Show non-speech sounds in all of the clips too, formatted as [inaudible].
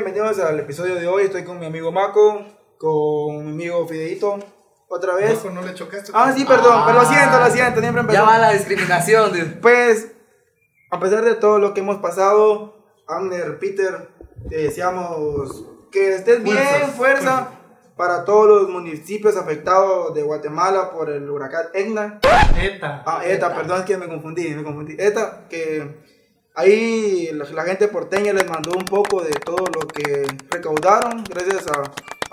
Bienvenidos al episodio de hoy. Estoy con mi amigo Maco, con mi amigo Fideito. Otra vez. Ojo, no le chocaste. Ah, sí, perdón, pero lo siento, lo siento, siempre empezó. Ya va la discriminación. dude. Pues, a pesar de todo lo que hemos pasado, Amner, Peter, te deseamos que estés bien, fuerza, fuerzas. para todos los municipios afectados de Guatemala por el huracán Egna. Eta. Ah, ETA, perdón, es que me confundí, me confundí. ETA, que ahí la, gente porteña les mandó un poco de todo lo que recaudaron, gracias a,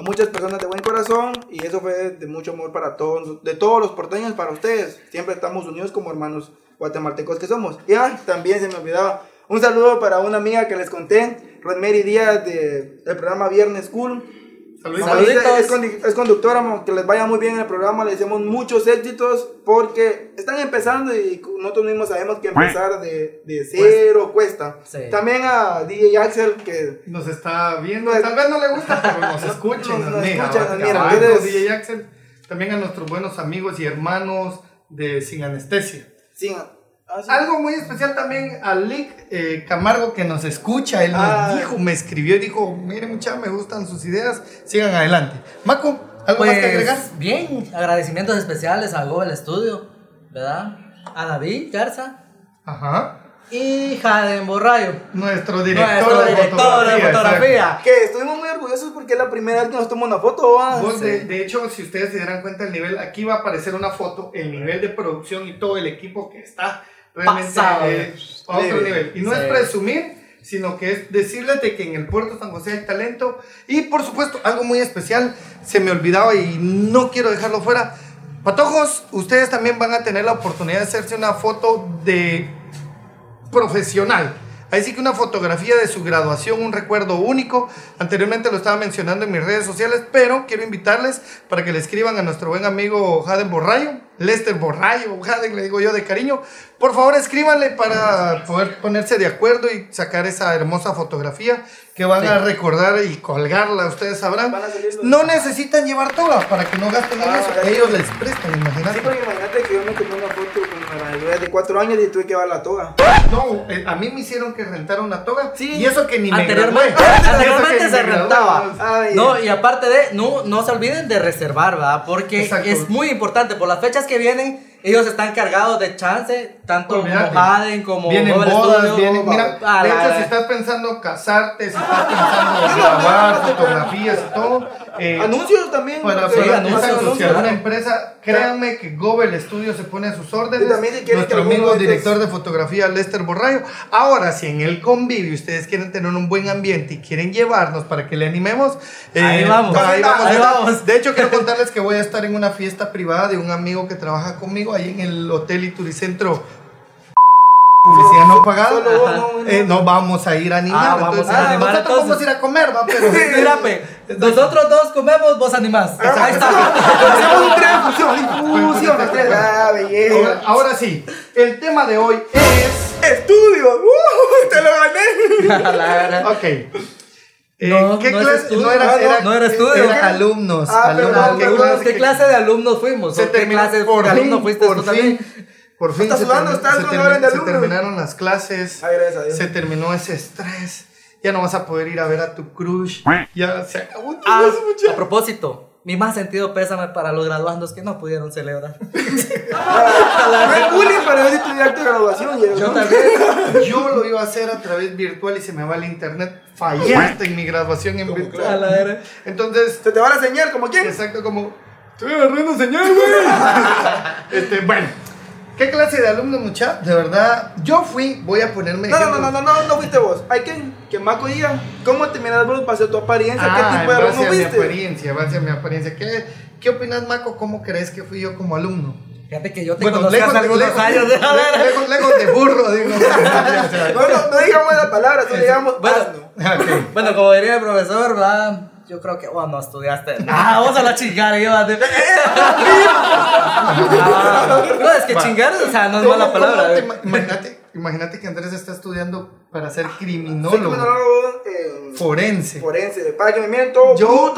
muchas personas de buen corazón, y eso fue de mucho amor para todos, de todos los porteños, para ustedes. Siempre estamos unidos como hermanos guatemaltecos que somos. Y ay, también se me olvidaba, un saludo para una amiga que les conté, Rosemary Díaz, de- del programa Viernes Cool. Saluditos. Saluditos. Es, es conductora, que les vaya muy bien en el programa, le deseamos muchos éxitos porque están empezando y nosotros mismos sabemos que empezar de, de cero cuesta. Sí. También a DJ Axel, que Nos está viendo. No, Tal vez no le gusta, pero nos [laughs] [laughs] escucha. nos- Nos, mira. escucha, mira. DJ Axel. También a nuestros buenos amigos y hermanos de Sin Anestesia. sí, ah, sí. Algo muy especial también a Lick eh, Camargo que nos escucha. Él nos Ah. dijo, me escribió y dijo: Miren, muchachos, me gustan sus ideas. Sigan adelante. Maco, ¿algo más que agregar? Pues bien, agradecimientos especiales a Google Studio, ¿verdad? A David Garza Ajá. y Jaden Borrayo, Nuestro director, nuestro de, director fotografía, de fotografía. que estuvimos muy orgullosos porque es la primera vez que nos tomamos una foto. Vos, de, Sí. de hecho, si ustedes se dieran cuenta el nivel, aquí va a aparecer una foto, el nivel de producción y todo el equipo que está realmente Pasado. eh, a otro nivel. Y no Sí. es presumir, sino que es decirles de que en el puerto San José hay talento. Y por supuesto, algo muy especial, se me olvidaba y no quiero dejarlo fuera. Patojos, ustedes también van a tener la oportunidad de hacerse una foto de profesional. Ahí sí que una fotografía de su graduación, un recuerdo único. Anteriormente lo estaba mencionando en mis redes sociales, pero quiero invitarles para que le escriban a nuestro buen amigo Jaden Borrayo, Lester Borrayo, Jaden le digo yo de cariño. Por favor, escríbanle para poder ponerse de acuerdo y sacar esa hermosa fotografía que van a recordar y colgarla, ustedes sabrán. No necesitan llevar toga para que no gasten en Ah, eso. Ellos les prestan, imagínate. Sí, porque imagínate que yo me de cuatro años y tuve que llevar la toga. No, eh, a mí me hicieron que rentar una toga. Sí. Y eso que ni me Anteriormente, gradué. [laughs] Eso que anteriormente se me gradué. rentaba. Ay. No, y aparte de, no, no se olviden de reservar, ¿verdad? Porque Exacto. es muy importante, por las fechas que vienen, ellos están cargados de chance, tanto Olvídate. como Jaden, como Vienen bodas, Studio, vienen. Mira, a de hecho, si estás pensando casarte, si [laughs] estás pensando grabar fotografías y todo. Eh, Anuncios también. Para, Sí, anuncios, claro. empresa, créanme que Gobel Studio se pone a sus órdenes. Y también si Nuestro amigo de director de fotografía, Lester Borrayo. Ahora, si en el convivio ustedes quieren tener un buen ambiente y quieren llevarnos para que le animemos, eh, Ahí vamos, ahí vamos, ahí ahí vamos. De hecho, quiero contarles que voy a estar en una fiesta privada de un amigo que trabaja conmigo ahí en el Hotel y Turicentro. Publicidad no pagada. Eh, no vamos a ir a animar. Ah, vamos entonces, a animar, nosotros entonces. vamos a ir a comer, va, pero. Mira, pe, nosotros dos comemos, vos animás. Ahí está. Hacemos un fusión. Ah, Ahora, sí, el tema de hoy es. Estudio. ¡Uh! Te lo gané. A la verdad. Ok. Eh, No, ¿qué no clase? estudio, no era, no, era, no era estudio. Era alumnos. Ah, alumnos. ¿Qué clase- ¿Qué clase de alumnos fuimos? Se ¿O ¿Qué clase de fin, alumno fuiste por tú fin, también? Por fin se, sudando, termi- se termi- se terminaron las clases. Ay, gracias a Dios. Se terminó ese estrés. Ya no vas a poder ir a ver a tu crush. Ya se acabó Ah, muchacho. a propósito, mi más sentido pésame para los graduandos que no pudieron celebrar. [laughs] No es bullying, pero es tu directo de graduación. y- Yo también. Yo lo iba a hacer a través virtual y se me va el internet. Fallaste en mi graduación en A virtual. la. Entonces, Se te va a enseñar como quién. exacto como. Estoy agarrando señal, güey. [laughs] este, bueno. ¿Qué clase de alumno, mucha? De verdad, yo fui, voy a ponerme. No, no, no, no, no, no fuiste vos. Hay que que Maco diga cómo te miras vos para hacer tu apariencia, Ah, qué tipo de alumno a mi fuiste. apariencia, en base a mi apariencia. ¿Qué, ¿Qué opinas, Maco? ¿Cómo crees que fui yo como alumno? Fíjate que yo te Bueno, conozco lejos hace de, algunos lejos, años. de- lejos, lejos, lejos de burro, digo. [laughs] No, no, no digamos la palabra, solo digamos Bueno. [laughs] Bueno, como diría el profesor, va. Yo creo que vos no estudiaste. Ah, [laughs] vos a la chingada, yo. de- Ah, no, es que chingar, o sea, no es ¿Cómo- mala palabra. eh. ima- imagínate, imagínate que Andrés está estudiando para ser Soy criminólogo, forense. forense, para que me miren todo Yo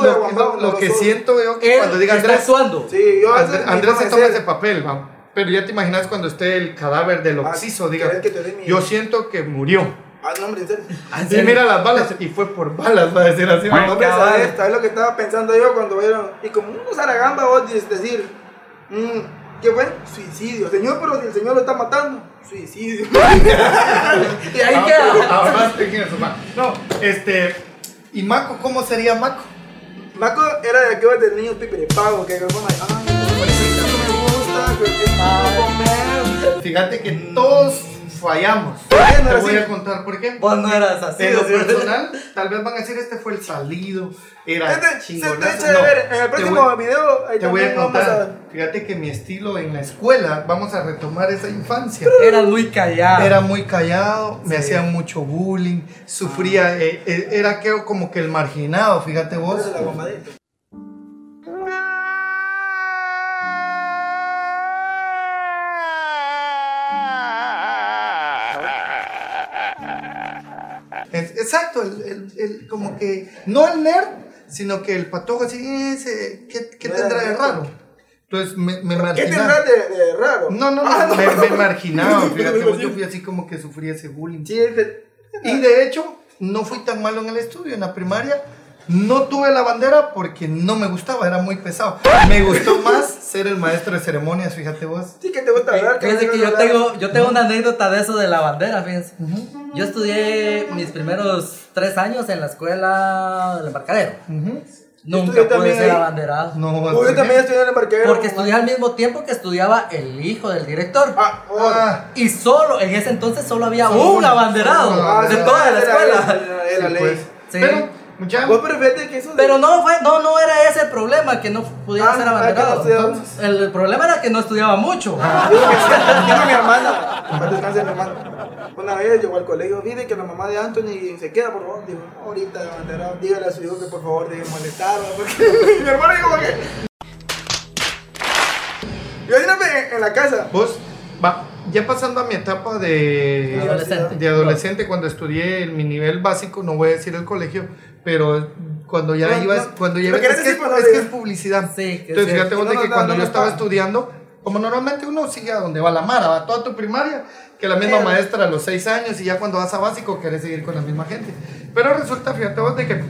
lo, que- siento yo que cuando diga Andrés, actuando. Sí, yo Andrés, se toma ese papel, va. Pero ya te imaginas cuando esté el cadáver del Ah, oxiso, diga. ¿querés que te dé mi- Yo siento que murió. Ah, no, hombre, en serio. Ah, ¿en Y serio? mira las balas, y fue por balas, va a decir así. No, hombre. ¿sabes? ¿Sabes lo que estaba pensando yo cuando vieron? Y como uno zaragamba, vos decir, mm, ¿qué fue? Suicidio. Señor, pero si el señor lo está matando, suicidio. [laughs] Y ahí Ah, queda. ahora. No, este. ¿Y Maco cómo sería Maco? Maco era de aquellos de niños pipirepago, que como, ay, me gusta, que no comer. Fíjate que todos fallamos. ¿Por qué no Te era voy así? a contar por qué. Vos no eras así. En lo ¿sí? personal, tal vez van a decir este fue el salido, era Este, se te chingonazo. de No, ver, en el próximo voy- video, ahí Te voy a contar. a... Fíjate que mi estilo en la escuela, vamos a retomar esa infancia. Eras muy callado. Era muy callado, me hacían mucho bullying, sufría, eh, eh, era que como que el marginado, fíjate vos. Es la exacto, el, el- el- como que, no el nerd, sino que el patojo así, ese, ¿qué, qué No tendrá de raro? Entonces me, me ¿Qué marginaba. tendrás de, de raro? No, no, no, Ah, me, me marginaba, [laughs] fíjate, yo fui así como que sufría ese bullying. Sí, de- Y de hecho, no fui tan malo en el estudio, en la primaria. No tuve la bandera porque no me gustaba, era muy pesado. Me gustó más ser el maestro de ceremonias, fíjate vos. sí que te gusta hablar. Que te yo tengo, yo tengo una anécdota de eso de la bandera, fíjense. Yo estudié mis primeros tres años en la escuela del embarcadero. Nunca pude ser ahí. abanderado. No, Oh, ¿por yo también estudié en el embarcadero. Porque estudié al mismo tiempo que estudiaba el hijo del director. Ah, oh. Ah, Y solo, en ese entonces solo había Solo un abanderado Ah, de sí, toda la era- escuela. Era, era sí, ley. pues. Sí. Pero, mucha, Vos pero fíjate que eso de- Pero no fue, no, no era ese el problema, que no pudiera Ah, ser ah, no abanderado. estudiaba. Entonces, el, el problema era que no estudiaba mucho. [laughs] Que digo mi hermana, para descansar mi hermana. Una vez llegó al colegio, mire que la mamá de Anthony se queda, por favor. Digo, ahorita de bandera, dígale a su hijo que por favor deje de molestar, ¿no? [laughs] porque [laughs] mi hermana dijo que. Yo en, en la casa. vos, va, ya pasando a mi etapa de Adolescente. de adolescente, cuando estudié en mi nivel básico, no voy a decir el colegio, pero cuando ya No, ibas, no, cuando ya es, que es, pero que es publicidad. Sí, que Entonces, fíjate vos No, que cuando yo estaba estudiando, como normalmente uno sigue a donde va la mara, va toda tu primaria, que la misma Pero- maestra a los seis años y ya cuando vas a básico querés seguir con la misma gente. Pero resulta, fíjate vos de que,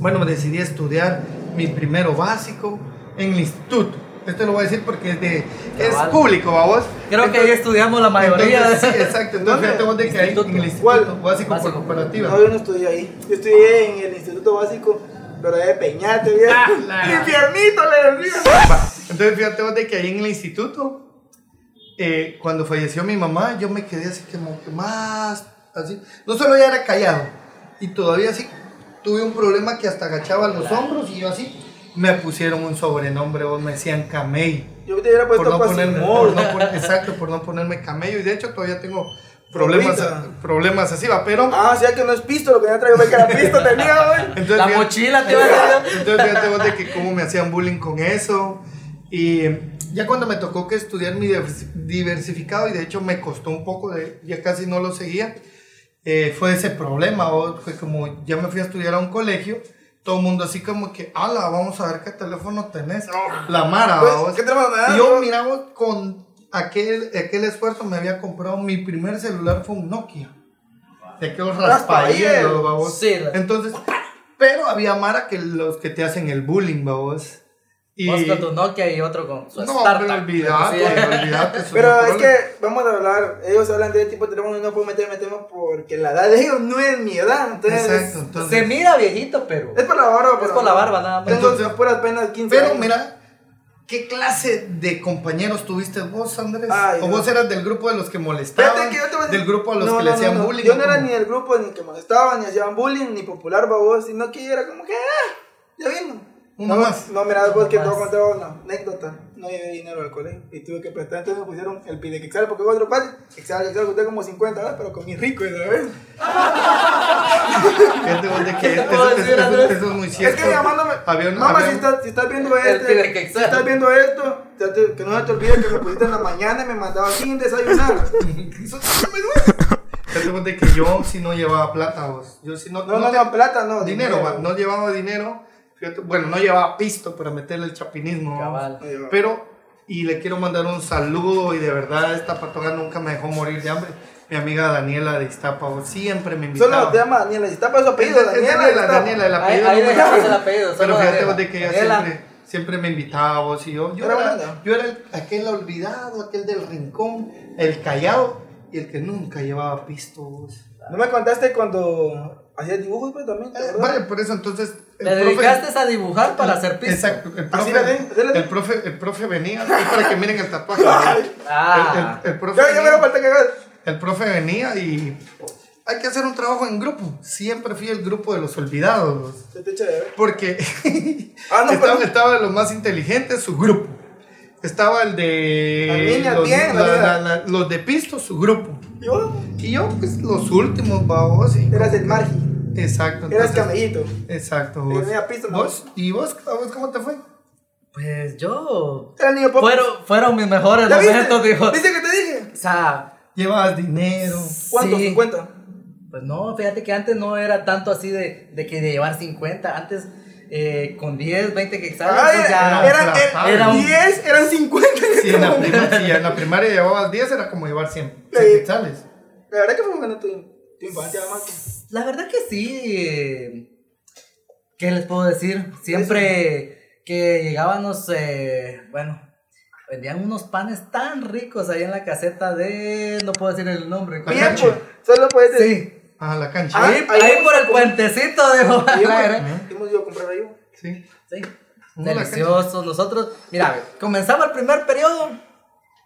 bueno, decidí estudiar mi primero básico en el instituto. Esto lo voy a decir porque es, de, es Cabal. público, ¿va vos? Creo que ahí estudiamos la mayoría. Entonces, [laughs] sí, exacto. Entonces, ¿Dónde? fíjate vos de que hay Instituto. en el instituto básico, por Básico. cooperativa. No, yo no estudié ahí. Yo estudié en el instituto básico, pero de Peñate, bien. Ah, la- [laughs] Infiernito le decía. Entonces, fíjate vos de que ahí en el instituto, eh, cuando falleció mi mamá, yo me quedé así como que más, así. No solo ya era callado, y todavía así tuve un problema que hasta agachaba los hombros y yo así. Me pusieron un sobrenombre, vos me decían Camey. Yo te hubiera Por puesto no ponerme, por no pon- exacto, por no ponerme camello. Y de hecho todavía tengo problemas, problemas así, va, pero... Ah, o sea que no es pisto, lo que ya traigo, que era pisto tenía, [laughs] güey. Entonces, La fíjate- mochila te iba a. Entonces fíjate vos de que cómo me hacían bullying con eso. Y ya cuando me tocó que estudiar mi divers- diversificado, y de hecho me costó un poco, de, ya casi no lo seguía, eh, fue ese problema. o Fue como ya me fui a estudiar a un colegio, todo el mundo así como que, ala, vamos a ver qué teléfono tenés. La Mara, Pues, vos. ¿qué teléfono Y yo miraba con aquel, aquel esfuerzo, me había comprado mi primer celular, fue un Nokia. De aquellos raspahielo, babos. Sí, Entonces, pero había Mara que los que te hacen el bullying, babos. Y Vos con tu Nokia y otro con su no, startup. pero Sí. olvídate. eso Pero es que, vamos a hablar, ellos hablan de tipo de teléfono y no puedo meterme tema porque la edad de ellos no es mi edad. Entonces, Exacto, entonces. Se mira viejito, pero. Es por la barba, Es por la barba nada más. Tengo Entonces- puras penas 15 Pero años. mira, ¿qué clase de compañeros tuviste vos, Andrés? Ay, ¿O no. vos eras del grupo de los que molestaban? Fíjate que yo te voy a decir- ¿Del grupo a los No, que no, le hacían bullying? Yo ¿o no era ni del grupo ni que molestaban, ni hacían bullying, ni popular babos, sino que yo era como que, ah, ya vino. Uno no, más. No, mira, vos que te voy a contar una anécdota. No llevé dinero al colegio y tuve que prestar. Entonces me pusieron el pide que porque otro padre. Excel, Excel, costé como 50 ¿verdad? pero con mi rico, ¿sabes? Fíjate vos de que ¿Qué te eso, puedo eso- decir, eso- Andrés? eso es muy Es cierto. que mi mamá si, estás, si estás viendo este. que si estás viendo esto, te- que no se te olvide que me pusiste en la mañana y me mandaba sin desayunar. Eso de que yo si no llevaba plata, vos. Yo si no, No, no, te- no, plata, no. dinero, va, no llevaba dinero. Fíjate, bueno, no llevaba pisto para meterle el chapinismo. Cabal. No. Pero Y le quiero mandar un saludo y de verdad esta patoga nunca me dejó morir de hambre. Mi amiga Daniela de Iztapa siempre me invitaba. Solo te llama Daniela. ¿Está para su apellido? Es- es Daniela. Daniela, Daniela, el apellido. ahí dejamos el apellido. Pero fíjate vos de que ella siempre, siempre me invitaba vos y yo. Yo Era yo era el- aquel olvidado, aquel del rincón, el callado y el que nunca llevaba pisto. vos. No me contaste cuando hacías dibujos, pues también. ¿te Eh, vale, por eso entonces. Te profe- dedicaste a dibujar para hacer piso. Exacto, el profe, la den. el profe, el profe venía, es para que miren el tatuaje. Ah. El, el- el profe Ya, ya me da falta que hagas. el profe venía y hay que hacer un trabajo en grupo. Siempre fui el grupo de los olvidados. Se te echa de ver. Porque [laughs] Ah, no, estaba, pero- estaba de los más inteligentes, su grupo. Estaba el de los, bien, la- la vida. la- la- los de pisto, su grupo. Yo Y yo, pues los últimos, babos. y- eras el margi. Exacto. Eras camellito. Exacto. Vos. pisto, ¿no? ¿Vos? ¿Y vos? ¿A vos cómo te fue? Pues yo. Era niño pop. Fueron, fueron mis mejores ¿Ya momentos, dijo. ¿Viste que te dije? O sea, Llevabas dinero. ¿Cuánto? Sí. 50. Pues no, fíjate que antes no era tanto así de, de que de llevar 50. Antes, eh, con 10, 20 que salen, Ay, pues ya. era- eran, era- era un- 10, eran 50. Si en, la prima- si en la primaria llevabas 10, era como llevar 100. Sí. 100 quetzales. La verdad que fue bueno tu, tu infancia, mamá. La verdad que sí. ¿Qué les puedo decir? Siempre que llegábamos, eh, bueno, vendían unos panes tan ricos ahí en la caseta de. No puedo decir el nombre. La cancha. pues, solo puedes decir. Sí. Ah, la cancha. Ah, Ahí, ahí ahí hemos por el puentecito de Ahí hemos- hemos ido a comprar ahí. Sí. Sí. Deliciosos. Nosotros, mira, comenzaba el primer periodo.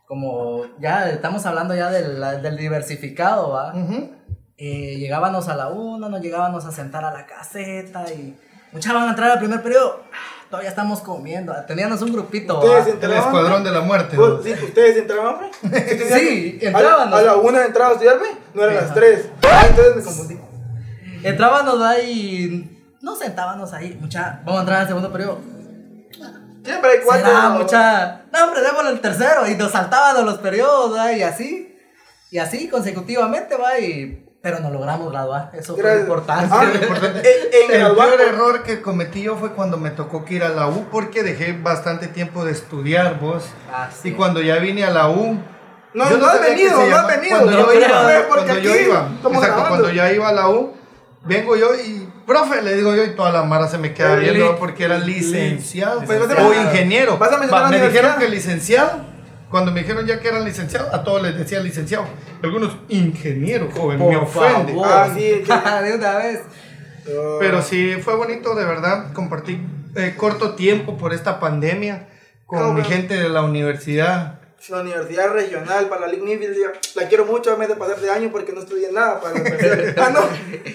Como ya estamos hablando ya del, del diversificado, ¿va? Ujú. Eh, llegábamos a la una, nos llegábamos a sentar a la caseta y muchas van a entrar al primer periodo. Ah, Todavía estamos comiendo. Teníamos un grupito. El entraban. escuadrón de la muerte. Sí, ustedes entraban, pues. [laughs] Sí, entraban. A la, a la una entraba a estudiar, pues. No eran las tres. Ah, entonces me confundí. Entrábamos ahí y nos sentábamos ahí. Mucha, vamos a entrar al segundo periodo. Siempre hay cuatro. Será mucha. No, hombre, démosle el tercero. Y nos saltábamos los periodos, ¿va? y así. Y así consecutivamente, va. Y... Pero no logramos graduar. Eso fue importante. Ah, Lo [laughs] importante- En- en el graduar- peor error que cometí yo fue cuando me tocó que ir a la U porque dejé bastante tiempo de estudiar vos. Ah, sí. Y cuando ya vine a la U. No, yo no has venido, no has venido. Cuando No yo iba, porque cuando yo iba, exacto, grabando. cuando ya iba a la U, vengo yo y, profe, le digo yo, y toda la mara se me queda viendo porque era licenciado o ingeniero. vas a me dijeron que licenciado. Cuando me dijeron ya que eran licenciados, a todos les decía licenciado. Algunos, ingeniero, joven, me Por ofende. favor. Ah, sí, de una vez. Pero sí, fue bonito, de verdad. Compartí eh, corto tiempo por esta pandemia con No, mi gente de la universidad. La universidad regional para la Liga Nivil, la quiero mucho, me de pasar de año porque no estudié nada para. Ah, no,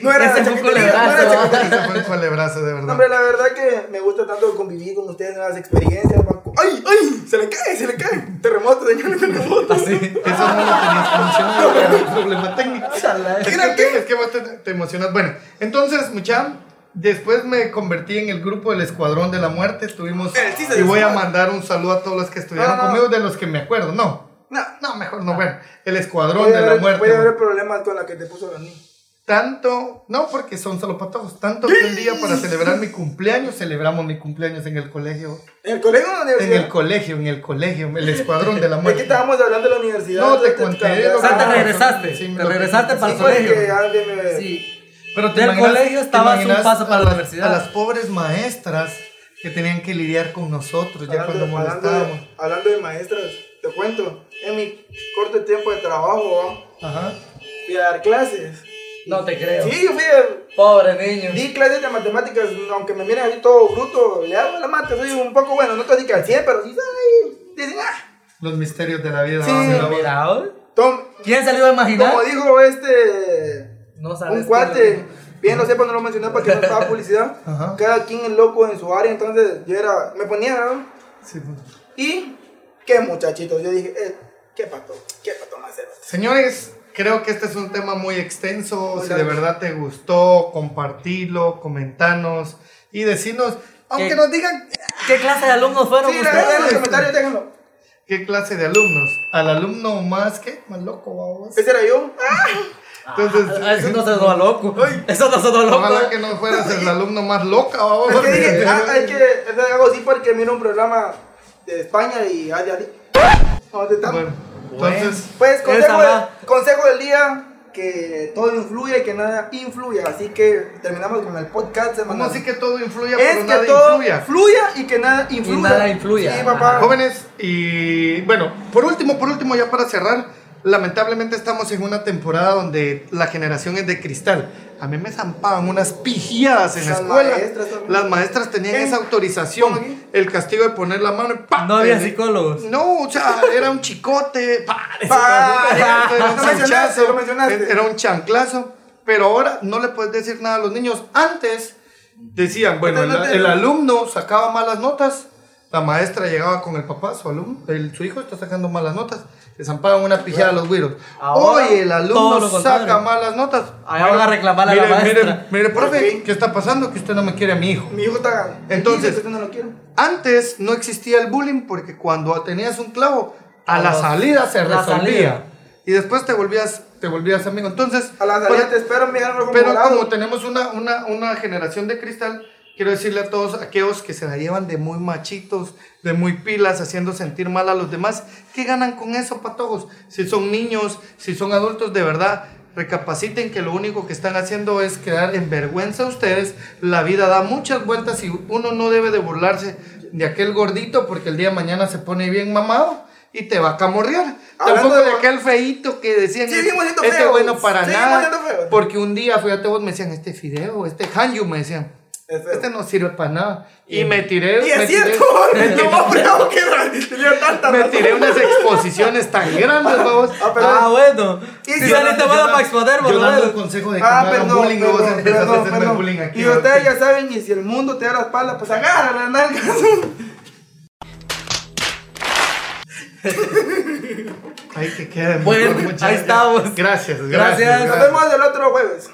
no era [laughs] Ese fue un no culebrazo. Ese fue el culebrazo, de No, verdad. hombre, la verdad que me gusta tanto convivir con ustedes, nuevas experiencias. ¡Ay, ay! Se le cae, se le cae. Terremoto, señor, terremoto. Así. Eso no lo tenías que mencionar, era un problema técnico. [laughs] Chala. Es que, es que vos te, te emocionas. Bueno, entonces, mucha, después me convertí en el grupo del Escuadrón de la Muerte. Estuvimos. Eh, sí, y voy a mandar un saludo a todos los que estudiaron No, no, no. conmigo, de los que me acuerdo. No, No, no, mejor no. Bueno, el Escuadrón voy a, de la Muerte. voy a ver problemas con la que te puso la niña. Tanto, no porque son solo patojos, tanto que un día para celebrar mi cumpleaños, celebramos mi cumpleaños en el colegio. ¿En el colegio o en la En universidad? el colegio, en el colegio, el Escuadrón de la Es que Muerte. estábamos hablando de la universidad. No, te conté O sea, te regresaste. sí, te regresaste para el colegio. me... Sí. Pero Del imaginas- colegio te estabas un paso para la universidad. A las pobres maestras que tenían que lidiar con nosotros ya cuando hablando molestábamos. de, hablando de maestras, te cuento, en mi corto tiempo de trabajo. Ajá. fui a dar clases. No te creo. Sí, yo fui Pobre niño. di clases de matemáticas, aunque me miren así todo bruto, le hago la mate, soy un poco bueno, no te digo al 100, pero sí, ay, dicen, ah, Los misterios de la vida. Sí. Tom, ¿quién se lo iba a imaginar? como dijo este, No sabes. un cuate, bien lo sepa, no lo mencioné para que no estaba publicidad, [laughs] Ajá. cada quien es loco en su área, entonces yo era, me ponía, ¿no? Sí, pues. Y, qué muchachitos, yo dije, eh, qué pato, qué pato más. Señores, creo que este es un tema muy extenso. Si de verdad te gustó, compartirlo, comentanos y decirnos, aunque ¿Qué? nos digan ¿Qué clase de alumnos fueron Sí, verdad, en los ustedes? comentarios déjenlo. qué clase de alumnos. Al alumno más que más loco, vamos. Ese era yo. Entonces, Ah, [laughs] eso no se sonó loco. Eso no sonó loco. Ojalá que no fueras el alumno más loca, vamos. Es que dije, [laughs] ah, hay que hacer algo así porque miro un programa de España y Ali. ¿Dónde están? Bueno, entonces, Pues consejo, de- consejo del día, que todo influye y que nada influya. Así que terminamos con el podcast ¿cómo semanal. así que todo influya, es pero que nada todo influya? fluya y que nada influya. nada influya. Sí, papá. Jóvenes, y bueno, por último, por último, ya para cerrar, lamentablemente estamos en una temporada donde la generación es de cristal. A mí me zampaban unas pijiadas en la Las escuela. maestras. Las maestras tenían ¿Qué? esa autorización, ¿Cómo aquí? el castigo de poner la mano y ¡pa! No había En- psicólogos. No, o sea, era un chicote, ¡pa! [laughs] Pa, Era un chanchazo. [laughs] Era un chanclazo. Pero ahora no le puedes decir nada a los niños. Antes decían, bueno, el alumno sacaba malas notas. La maestra llegaba con el papá, su alumno, el, su hijo está sacando malas notas. Le zampaban una pijada a los güiros. Hoy el alumno saca malas notas. Ahora van a reclamar a la maestra. Mire, mire, profe, ¿Por qué? ¿qué está pasando? Que usted no me quiere a mi hijo. Mi hijo está. Entonces- no lo quiero. Antes no existía el bullying porque cuando tenías un clavo, a la salida se resolvía. Y después te volvías, te volvías amigo. Entonces, A la salida te espero, mi pero como tenemos una, una, una generación de cristal, quiero decirle a todos aquellos que se la llevan de muy machitos, de muy pilas, haciendo sentir mal a los demás, ¿qué ganan con eso, patojos? Si son niños, si son adultos, de verdad, recapaciten que lo único que están haciendo es quedar en vergüenza a ustedes. La vida da muchas vueltas y uno no debe de burlarse de aquel gordito porque el día de mañana se pone bien mamado. Y te va a camorrear. Tampoco de de- aquel feito que decían este feos, bueno para nada. feos. Porque un día, fíjate vos, me decían, este fideo, este hanyu, me decían. Este no sirve para nada. Y me tiré, Y es me tiré, cierto, lo más bravo que era. Tenía tanta me tiré unas exposiciones tan grandes, vamos. Ah, pero- Ah, bueno. Y Si saliste yo- bueno para exponer, Yo dando el boludo. consejo de que Ah, no hagan perdón, bullying y vos perdón, empiezas a perdón, hacerme perdón. bullying aquí. Y ustedes ya saben, y si el mundo te da la espalda, pues agarra la nalga. Ay, que quede Bueno, ahí estamos. Gracias, gracias. Gracias. Nos vemos el otro jueves.